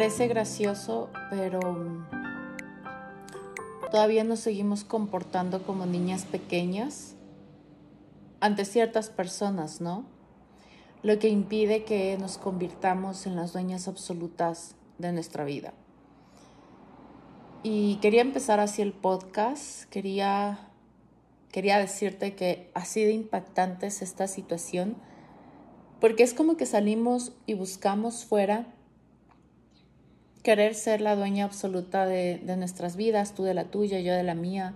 Parece gracioso, pero mm, todavía nos seguimos comportando como niñas pequeñas ante ciertas personas, ¿no? Lo que impide que nos convirtamos en las dueñas absolutas de nuestra vida. Y quería empezar así el podcast, quería, quería decirte que así de impactante es esta situación, porque es como que salimos y buscamos fuera querer ser la dueña absoluta de, nuestras vidas, tú de la tuya, yo de la mía,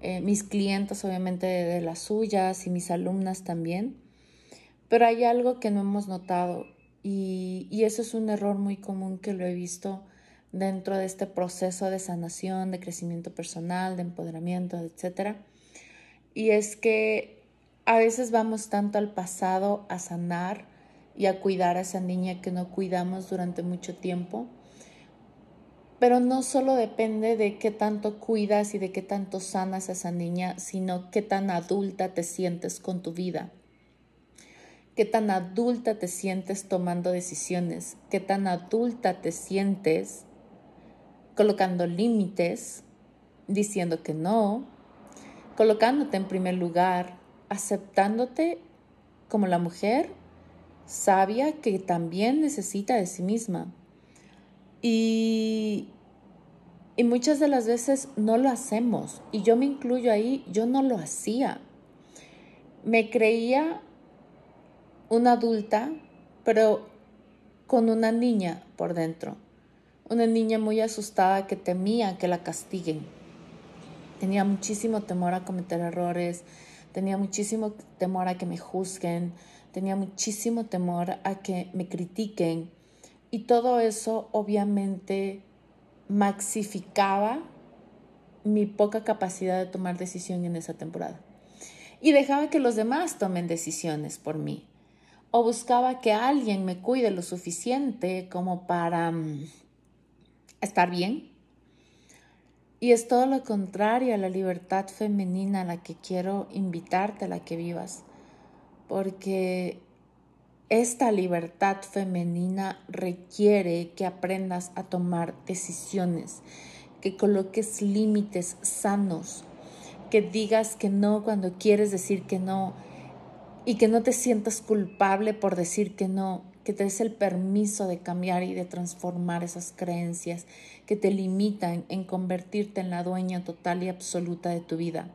eh, mis clientes obviamente de, las suyas y mis alumnas también. Pero hay algo que no hemos notado y, y eso es un error muy común que lo he visto dentro de este proceso de sanación, de crecimiento personal, de empoderamiento, etc. Y es que a veces vamos tanto al pasado a sanar y a cuidar a esa niña que no cuidamos durante mucho tiempo pero no solo depende de qué tanto cuidas y de qué tanto sanas a esa niña, sino qué tan adulta te sientes con tu vida. Qué tan adulta te sientes tomando decisiones, qué tan adulta te sientes colocando límites, diciendo que no, colocándote en primer lugar, aceptándote como la mujer sabia que también necesita de sí misma y, y muchas de las veces no lo hacemos. Y yo me incluyo ahí, yo no lo hacía. Me creía una adulta, pero con una niña por dentro. Una niña muy asustada que temía que la castiguen. Tenía muchísimo temor a cometer errores, tenía muchísimo temor a que me juzguen, tenía muchísimo temor a que me critiquen y todo eso obviamente maxificaba mi poca capacidad de tomar decisión en esa temporada. Y dejaba que los demás tomen decisiones por mí. O buscaba que alguien me cuide lo suficiente como para mm, estar bien. Y es todo lo contrario a la libertad femenina a la que quiero invitarte a la que vivas. Porque esta libertad femenina requiere que aprendas a tomar decisiones, que coloques límites sanos, que digas que no cuando quieres decir que no y que no te sientas culpable por decir que no, que te des el permiso de cambiar y de transformar esas creencias que te limitan en convertirte en la dueña total y absoluta de tu vida.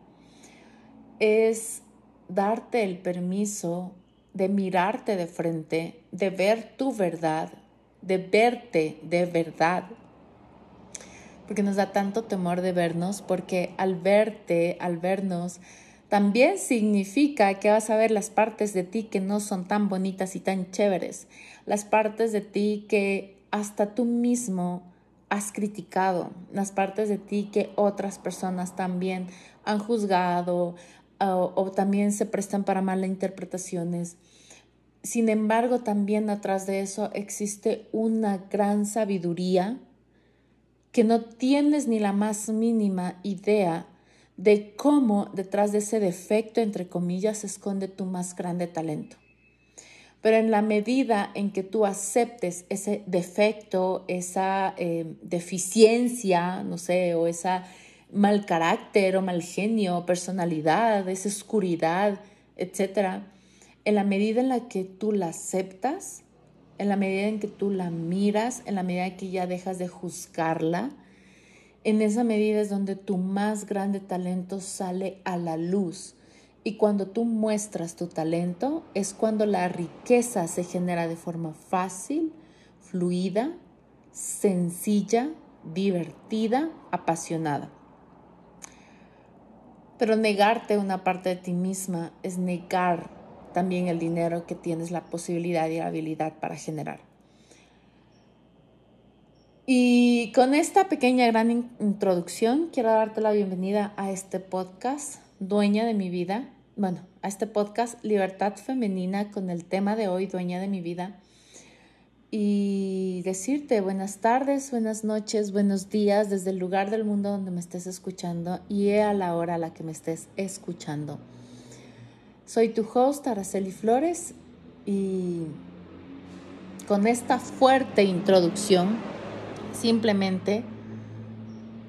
Es darte el permiso de mirarte de frente, de ver tu verdad, de verte de verdad. Porque nos da tanto temor de vernos, porque al verte, al vernos, también significa que vas a ver las partes de ti que no son tan bonitas y tan chéveres, las partes de ti que hasta tú mismo has criticado, las partes de ti que otras personas también han juzgado, o, también se prestan para malas interpretaciones. Sin embargo, también atrás de eso existe una gran sabiduría que no tienes ni la más mínima idea de cómo detrás de ese defecto, entre comillas, se esconde tu más grande talento. Pero en la medida en que tú aceptes ese defecto, esa eh, deficiencia, no sé, o esa mal carácter o mal genio, personalidad, esa oscuridad, etc. En la medida en la que tú la aceptas, en la medida en que tú la miras, en la medida en que ya dejas de juzgarla, en esa medida es donde tu más grande talento sale a la luz. Y cuando tú muestras tu talento es cuando la riqueza se genera de forma fácil, fluida, sencilla, divertida, apasionada. Pero negarte una parte de ti misma es negar también el dinero que tienes la posibilidad y la habilidad para generar. Y con esta pequeña gran introducción quiero darte la bienvenida a este podcast, Dueña de mi vida. Bueno, a este podcast Libertad Femenina con el tema de hoy, Dueña de mi vida y decirte buenas tardes, buenas noches, buenos días desde el lugar del mundo donde me estés escuchando y a la hora a la que me estés escuchando. Soy tu host Araceli Flores y con esta fuerte introducción simplemente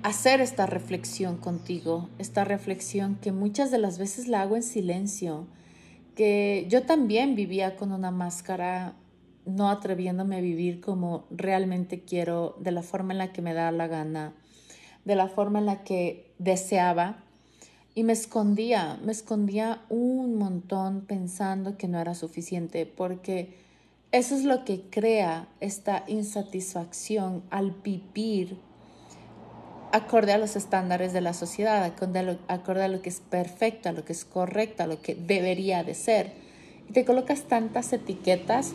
hacer esta reflexión contigo, esta reflexión que muchas de las veces la hago en silencio, que yo también vivía con una máscara, no atreviéndome a vivir como realmente quiero, de la forma en la que me da la gana, de la forma en la que deseaba. Y me escondía, me escondía un montón pensando que no era suficiente, porque eso es lo que crea esta insatisfacción al vivir acorde a los estándares de la sociedad, acorde lo, acorde a lo que es perfecto, a lo que es correcto, a lo que debería de ser. Y te colocas tantas etiquetas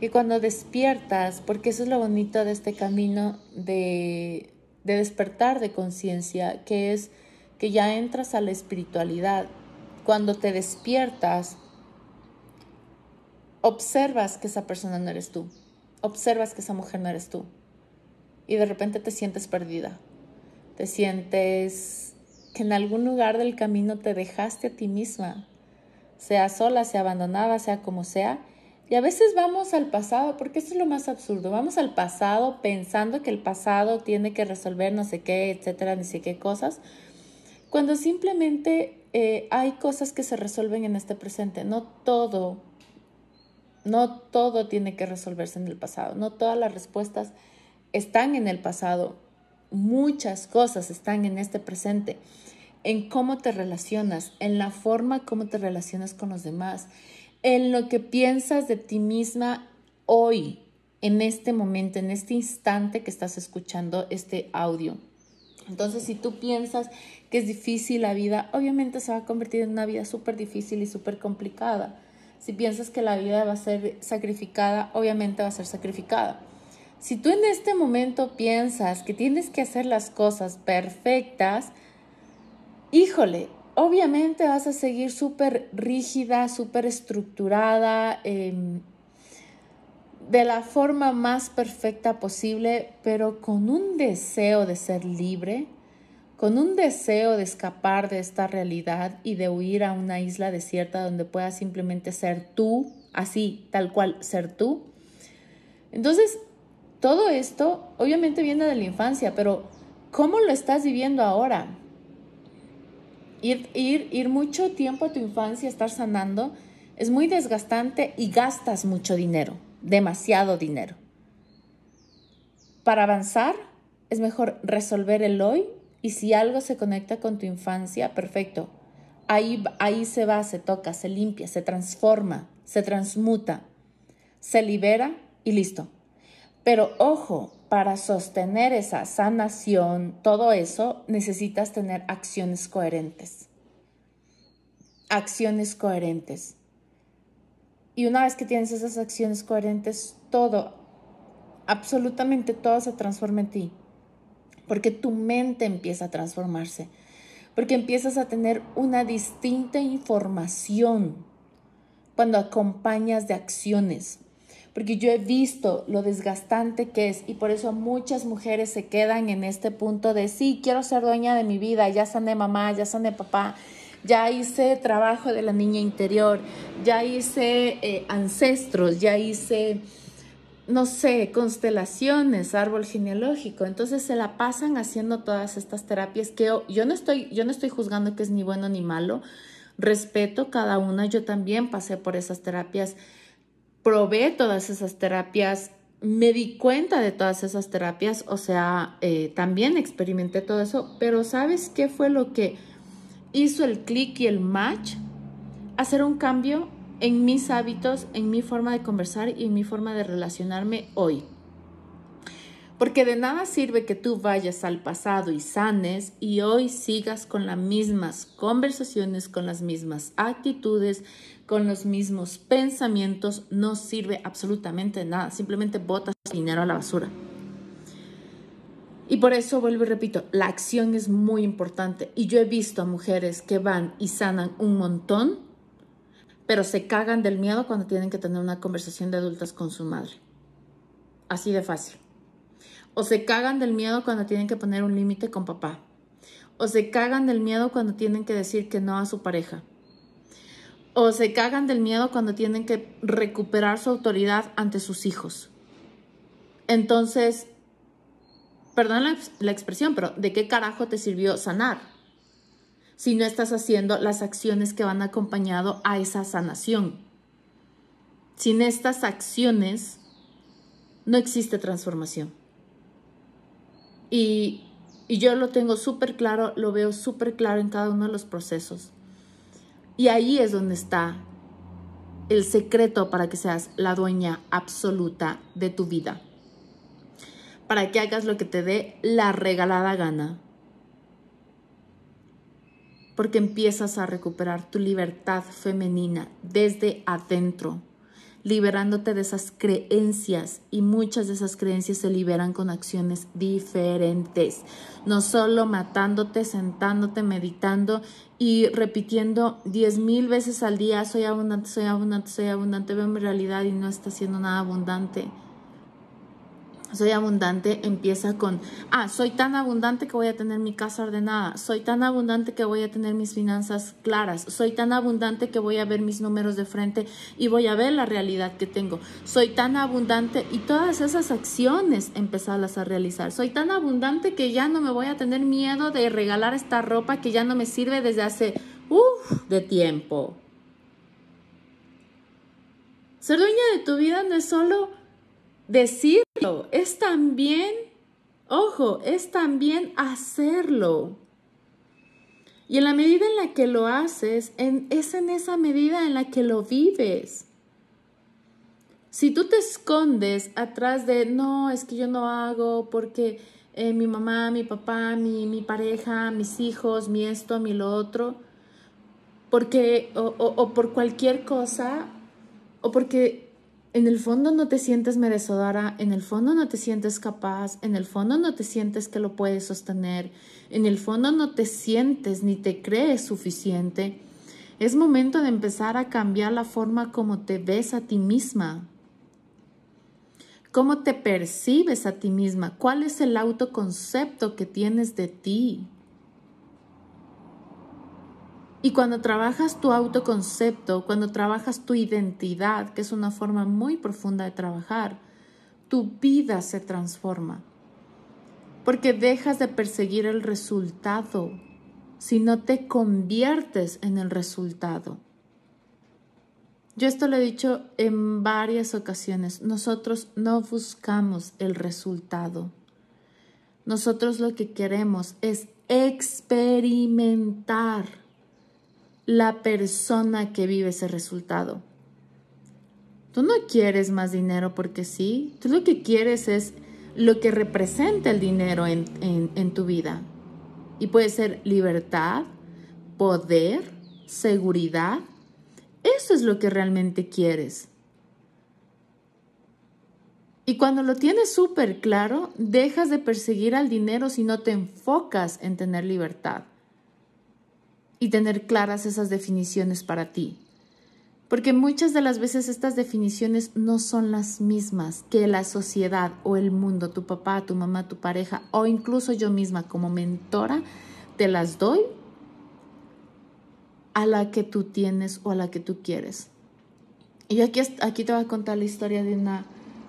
y cuando despiertas, porque eso es lo bonito de este camino de, de despertar de conciencia, que es que ya entras a la espiritualidad. Cuando te despiertas, observas que esa persona no eres tú, observas que esa mujer no eres tú y de repente te sientes perdida. Te sientes que en algún lugar del camino te dejaste a ti misma, sea sola, sea abandonada, sea como sea. Y a veces vamos al pasado, porque esto es lo más absurdo, vamos al pasado pensando que el pasado tiene que resolver no sé qué, etcétera, ni sé qué cosas, cuando simplemente eh, hay cosas que se resuelven en este presente. No todo, no todo tiene que resolverse en el pasado, no todas las respuestas están en el pasado, muchas cosas están en este presente, en cómo te relacionas, en la forma como te relacionas con los demás, en lo que piensas de ti misma hoy, en este momento, en este instante que estás escuchando este audio. Entonces, si tú piensas que es difícil la vida, obviamente se va a convertir en una vida súper difícil y súper complicada. Si piensas que la vida va a ser sacrificada, obviamente va a ser sacrificada. Si tú en este momento piensas que tienes que hacer las cosas perfectas, híjole, obviamente vas a seguir súper rígida, súper estructurada, em, de la forma más perfecta posible, pero con un deseo de ser libre, con un deseo de escapar de esta realidad y de huir a una isla desierta donde puedas simplemente ser tú, así, tal cual, ser tú. Entonces, todo esto obviamente viene de la infancia, pero ¿cómo lo estás viviendo ahora? Ir, ir, ir mucho tiempo a tu infancia, estar sanando, es muy desgastante y gastas mucho dinero, demasiado dinero. Para avanzar, es mejor resolver el hoy y si algo se conecta con tu infancia, perfecto. Ahí, ahí se va, se toca, se limpia, se transforma, se transmuta, se libera y listo. Pero ojo, para sostener esa sanación, todo eso, necesitas tener acciones coherentes. Acciones coherentes. Y una vez que tienes esas acciones coherentes, todo, absolutamente todo se transforma en ti. Porque tu mente empieza a transformarse. Porque empiezas a tener una distinta información cuando acompañas de acciones porque yo he visto lo desgastante que es y por eso muchas mujeres se quedan en este punto de sí, quiero ser dueña de mi vida, ya sané mamá, ya sané papá, ya hice trabajo de la niña interior, ya hice eh, ancestros, ya hice, no sé, constelaciones, árbol genealógico. Entonces se la pasan haciendo todas estas terapias que yo no estoy, yo no estoy juzgando que es ni bueno ni malo. Respeto cada una, yo también pasé por esas terapias probé todas esas terapias, me di cuenta de todas esas terapias, o sea, eh, también experimenté todo eso, pero ¿sabes qué fue lo que hizo el clic y el match? Hacer un cambio en mis hábitos, en mi forma de conversar y en mi forma de relacionarme hoy. Porque de nada sirve que tú vayas al pasado y sanes y hoy sigas con las mismas conversaciones, con las mismas actitudes, con los mismos pensamientos. No sirve absolutamente nada. Simplemente botas dinero a la basura. Y por eso vuelvo y repito, la acción es muy importante. Y yo he visto a mujeres que van y sanan un montón, pero se cagan del miedo cuando tienen que tener una conversación de adultas con su madre. Así de fácil. O se cagan del miedo cuando tienen que poner un límite con papá. O se cagan del miedo cuando tienen que decir que no a su pareja. O se cagan del miedo cuando tienen que recuperar su autoridad ante sus hijos. Entonces, perdón la, la expresión, pero ¿de qué carajo te sirvió sanar? Si no estás haciendo las acciones que van acompañado a esa sanación. Sin estas acciones no existe transformación. Y, yo lo tengo súper claro, lo veo súper claro en cada uno de los procesos. Y ahí es donde está el secreto para que seas la dueña absoluta de tu vida. Para que hagas lo que te dé la regalada gana. Porque empiezas a recuperar tu libertad femenina desde adentro liberándote de esas creencias. Y muchas de esas creencias se liberan con acciones diferentes, no solo matándote, sentándote, meditando y repitiendo diez mil veces al día, soy abundante, soy abundante, soy abundante, veo mi realidad y no está siendo nada abundante soy abundante empieza con, ah, soy tan abundante que voy a tener mi casa ordenada, soy tan abundante que voy a tener mis finanzas claras, soy tan abundante que voy a ver mis números de frente y voy a ver la realidad que tengo, soy tan abundante y todas esas acciones empezarlas a realizar, soy tan abundante que ya no me voy a tener miedo de regalar esta ropa que ya no me sirve desde hace, uff, de tiempo. Ser dueña de tu vida no es solo decirlo, es también, ojo, es también hacerlo. Y en la medida en la que lo haces, es en esa medida en la que lo vives. Si tú te escondes atrás de, no, es que yo no hago porque eh, mi mamá, mi papá, mi, mi, pareja, mis hijos, mi esto, mi lo otro, porque, o, o por cualquier cosa, o porque en el fondo no te sientes merecedora, en el fondo no te sientes capaz, en el fondo no te sientes que lo puedes sostener, en el fondo no te sientes ni te crees suficiente, es momento de empezar a cambiar la forma como te ves a ti misma. ¿Cómo te percibes a ti misma? ¿Cuál es el autoconcepto que tienes de ti? Y cuando trabajas tu autoconcepto, cuando trabajas tu identidad, que es una forma muy profunda de trabajar, tu vida se transforma. Porque dejas de perseguir el resultado, sino te conviertes en el resultado. Yo esto lo he dicho en varias ocasiones. Nosotros no buscamos el resultado. Nosotros lo que queremos es experimentar la persona que vive ese resultado. Tú no quieres más dinero porque sí, tú lo que quieres es lo que representa el dinero en, en tu vida. Y puede ser libertad, poder, seguridad. Eso es lo que realmente quieres. Y cuando lo tienes súper claro, dejas de perseguir al dinero si no te enfocas en tener libertad y tener claras esas definiciones para ti. Porque muchas de las veces estas definiciones no son las mismas que la sociedad o el mundo, tu papá, tu mamá, tu pareja o incluso yo misma como mentora te las doy a la que tú tienes o a la que tú quieres. Y aquí, aquí te voy a contar la historia de una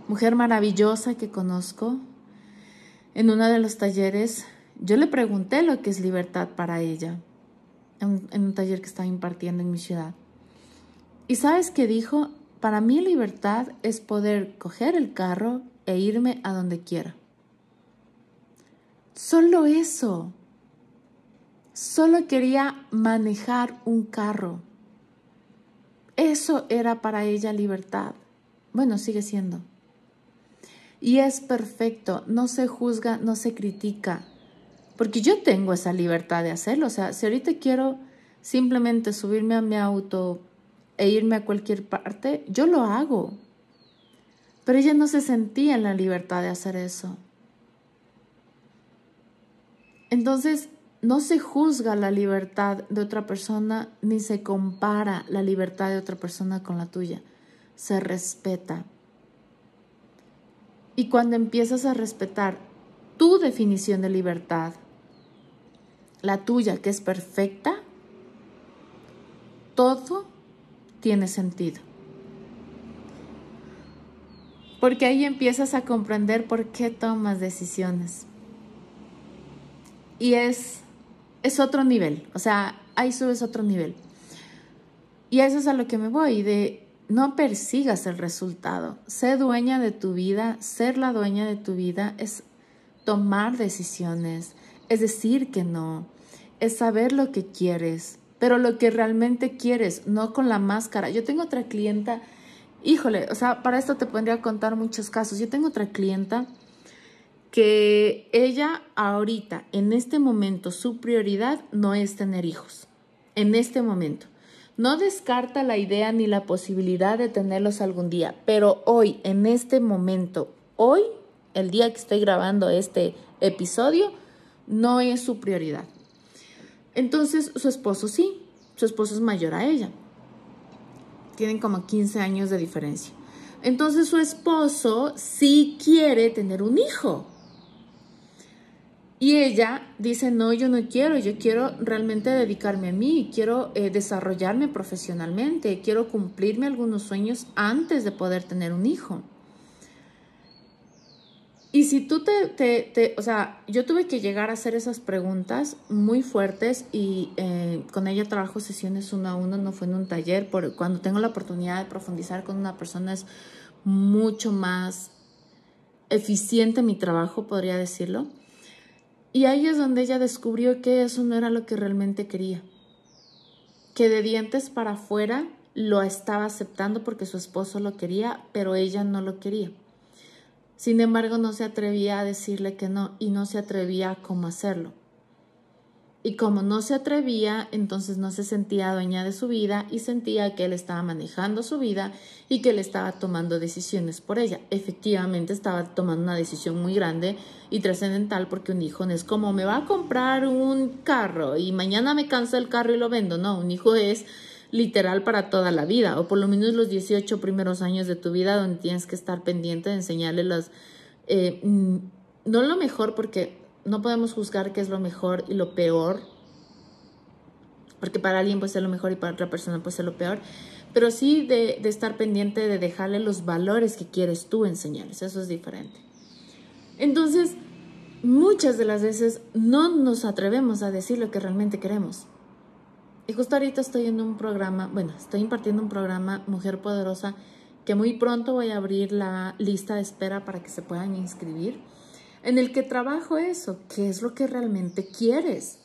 mujer maravillosa que conozco. En uno de los talleres yo le pregunté lo que es libertad para ella en, un taller que estaba impartiendo en mi ciudad. Y sabes qué dijo, para mí libertad es poder coger el carro e irme a donde quiera. Solo eso. Solo quería manejar un carro. Eso era para ella libertad. Bueno, sigue siendo. Y es perfecto, no se juzga, no se critica, porque yo tengo esa libertad de hacerlo. O sea, si ahorita quiero simplemente subirme a mi auto e irme a cualquier parte, yo lo hago. Pero ella no se sentía en la libertad de hacer eso. Entonces, no se juzga la libertad de otra persona ni se compara la libertad de otra persona con la tuya. Se respeta. Y cuando empiezas a respetar tu definición de libertad, la tuya que es perfecta, todo tiene sentido. Porque ahí empiezas a comprender por qué tomas decisiones. y es, es otro nivel, o sea, ahí subes otro nivel. Y eso es a lo que me voy, de no persigas el resultado, sé dueña de tu vida, ser la dueña de tu vida es tomar decisiones, es decir que no, es saber lo que quieres, pero lo que realmente quieres, no con la máscara. Yo tengo otra clienta, híjole, o sea, para esto te podría contar muchos casos. Yo tengo otra clienta que ella ahorita, en este momento, su prioridad no es tener hijos, en este momento. No descarta la idea ni la posibilidad de tenerlos algún día, pero hoy, en este momento, hoy, el día que estoy grabando este episodio, no es su prioridad. Entonces, su esposo sí, su esposo es mayor a ella. Tienen como 15 años de diferencia. Entonces, su esposo sí quiere tener un hijo. Y ella dice, no, yo no quiero, yo quiero realmente dedicarme a mí, quiero eh, desarrollarme profesionalmente, quiero cumplirme algunos sueños antes de poder tener un hijo. Y si tú te, te, o sea, yo tuve que llegar a hacer esas preguntas muy fuertes y eh, con ella trabajo sesiones uno a uno, no fue en un taller, por, cuando tengo la oportunidad de profundizar con una persona es mucho más eficiente mi trabajo, podría decirlo. Y ahí es donde ella descubrió que eso no era lo que realmente quería. Que de dientes para afuera lo estaba aceptando porque su esposo lo quería, pero ella no lo quería. Sin embargo, no se atrevía a decirle que no y no se atrevía a cómo hacerlo. Y como no se atrevía, entonces no se sentía dueña de su vida y sentía que él estaba manejando su vida y que él estaba tomando decisiones por ella. Efectivamente estaba tomando una decisión muy grande y trascendental porque un hijo no es como me va a comprar un carro y mañana me cansa el carro y lo vendo. No, un hijo es literal para toda la vida o por lo menos los 18 primeros años de tu vida donde tienes que estar pendiente de enseñarle las... Eh, mm, no lo mejor porque no podemos juzgar qué es lo mejor y lo peor, porque para alguien puede ser lo mejor y para otra persona puede ser lo peor, pero sí de, estar pendiente de dejarle los valores que quieres tú enseñarles, eso es diferente. Entonces, muchas de las veces no nos atrevemos a decir lo que realmente queremos. Y justo ahorita estoy en un programa, bueno, estoy impartiendo un programa Mujer Poderosa que muy pronto voy a abrir la lista de espera para que se puedan inscribir en el que trabajo eso, qué es lo que realmente quieres.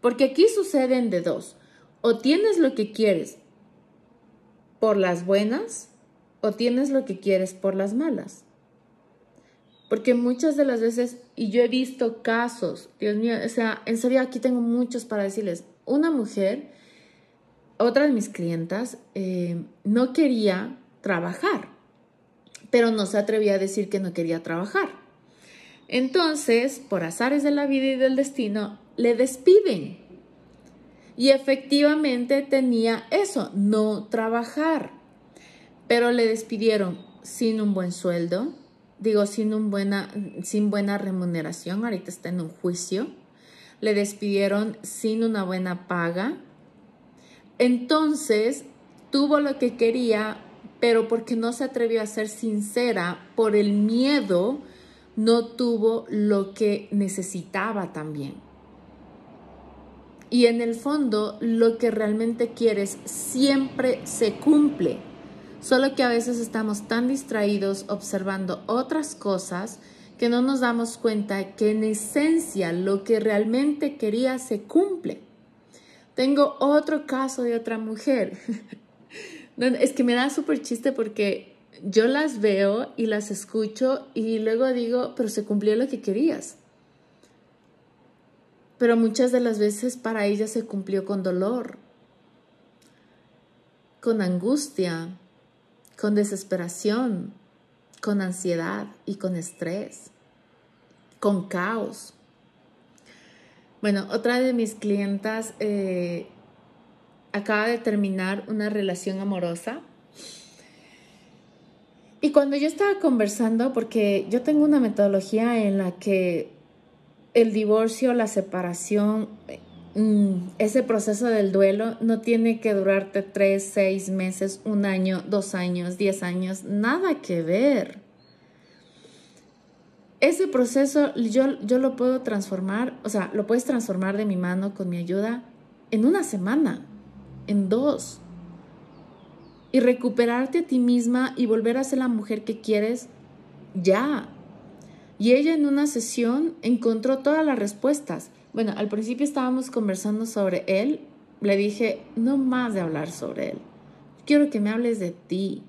Porque aquí suceden de dos, o tienes lo que quieres por las buenas o tienes lo que quieres por las malas. Porque muchas de las veces, y yo he visto casos, Dios mío, o sea, en serio aquí tengo muchos para decirles, una mujer, otra de mis clientas, eh, no quería trabajar, pero no se atrevía a decir que no quería trabajar. Entonces, por azares de la vida y del destino, le despiden. Y efectivamente tenía eso, no trabajar. Pero le despidieron sin un buen sueldo, digo, sin, buena, sin buena remuneración, ahorita está en un juicio. Le despidieron sin una buena paga. Entonces, tuvo lo que quería, pero porque no se atrevió a ser sincera por el miedo no tuvo lo que necesitaba también. Y en el fondo, lo que realmente quieres siempre se cumple. Solo que a veces estamos tan distraídos observando otras cosas que no nos damos cuenta que en esencia lo que realmente quería se cumple. Tengo otro caso de otra mujer. es que me da súper chiste porque yo las veo y las escucho y luego digo, pero se cumplió lo que querías. Pero muchas de las veces para ella se cumplió con dolor, con angustia, con desesperación, con ansiedad y con estrés, con caos. Bueno, otra de mis clientas eh, acaba de terminar una relación amorosa y cuando yo estaba conversando, porque yo tengo una metodología en la que el divorcio, la separación, mm, ese proceso del duelo no tiene que durarte tres, seis meses, un año, dos años, diez años, nada que ver. ese proceso yo, yo lo puedo transformar, o sea, lo puedes transformar de mi mano con mi ayuda en una semana, en dos. Y recuperarte a ti misma y volver a ser la mujer que quieres ya. Y ella en una sesión encontró todas las respuestas. Bueno, al principio estábamos conversando sobre él. Le dije, no más de hablar sobre él. Quiero que me hables de ti.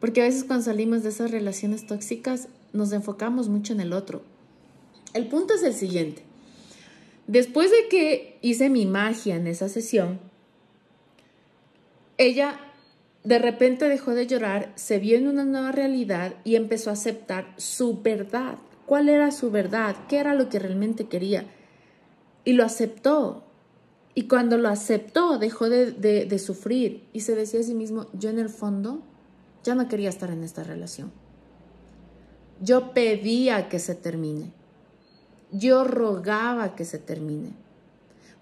Porque a veces cuando salimos de esas relaciones tóxicas nos enfocamos mucho en el otro. El punto es el siguiente. Después de que hice mi magia en esa sesión, ella de repente dejó de llorar, se vio en una nueva realidad y empezó a aceptar su verdad. ¿Cuál era su verdad? ¿Qué era lo que realmente quería? Y lo aceptó. Y cuando lo aceptó, dejó de, de sufrir y se decía a sí mismo, yo en el fondo ya no quería estar en esta relación. Yo pedía que se termine. Yo rogaba que se termine.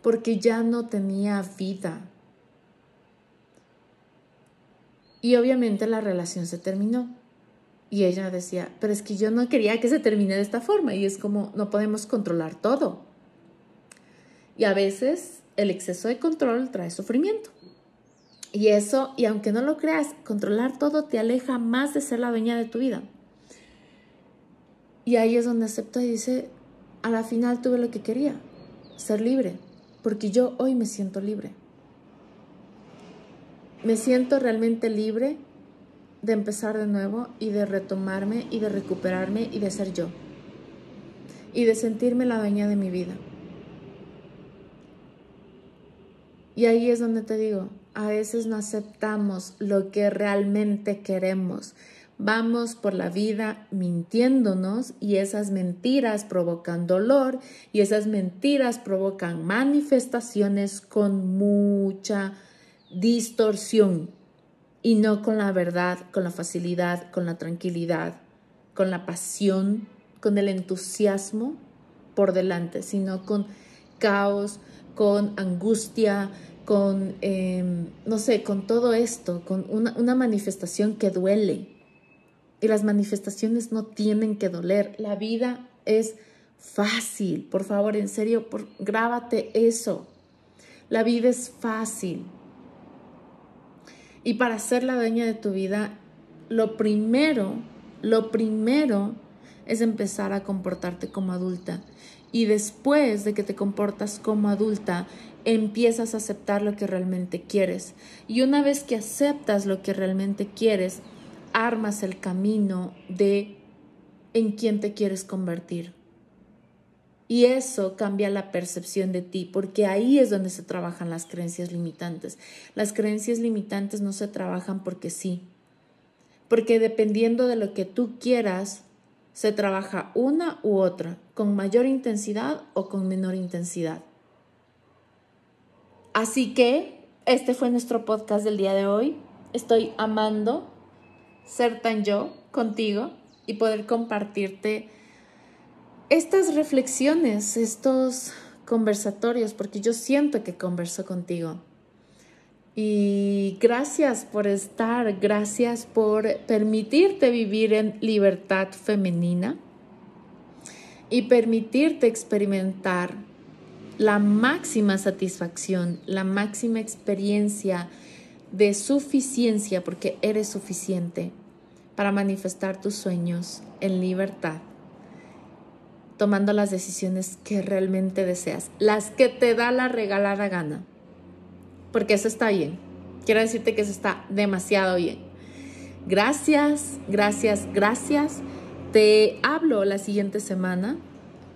Porque ya no tenía vida. Y obviamente la relación se terminó. Y ella decía, pero es que yo no quería que se termine de esta forma. Y es como, no podemos controlar todo. Y a veces el exceso de control trae sufrimiento. Y eso, y aunque no lo creas, controlar todo te aleja más de ser la dueña de tu vida. Y ahí es donde acepta y dice, a la final tuve lo que quería, ser libre, porque yo hoy me siento libre. Me siento realmente libre de empezar de nuevo y de retomarme y de recuperarme y de ser yo. Y de sentirme la dueña de mi vida. Y ahí es donde te digo, a veces no aceptamos lo que realmente queremos. Vamos por la vida mintiéndonos y esas mentiras provocan dolor y esas mentiras provocan manifestaciones con mucha distorsión y no con la verdad, con la facilidad, con la tranquilidad, con la pasión, con el entusiasmo por delante, sino con caos, con angustia, con, em, no sé, con todo esto, con una, una manifestación que duele y las manifestaciones no tienen que doler. La vida es fácil. Por favor, en serio, por, grábate eso. La vida es fácil. Y para ser la dueña de tu vida, lo primero, lo primero es empezar a comportarte como adulta. Y después de que te comportas como adulta, empiezas a aceptar lo que realmente quieres. Y una vez que aceptas lo que realmente quieres, armas el camino de en quién te quieres convertir. Y eso cambia la percepción de ti, porque ahí es donde se trabajan las creencias limitantes. Las creencias limitantes no se trabajan porque sí, porque dependiendo de lo que tú quieras, se trabaja una u otra, con mayor intensidad o con menor intensidad. Así que este fue nuestro podcast del día de hoy. Estoy amando ser tan yo contigo y poder compartirte estas reflexiones, estos conversatorios, porque yo siento que converso contigo. Y gracias por estar, gracias por permitirte vivir en libertad femenina y permitirte experimentar la máxima satisfacción, la máxima experiencia de suficiencia porque eres suficiente para manifestar tus sueños en libertad, tomando las decisiones que realmente deseas, las que te da la regalada gana, porque eso está bien. Quiero decirte que eso está demasiado bien. Gracias, gracias, gracias. Te hablo la siguiente semana.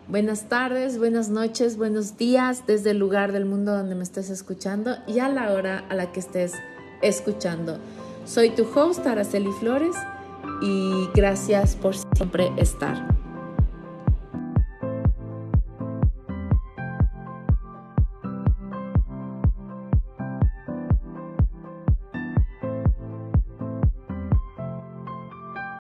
Buenas tardes, buenas noches, buenos días desde el lugar del mundo donde me estés escuchando y a la hora a la que estés escuchando. Soy tu host Araceli Flores y gracias por siempre estar.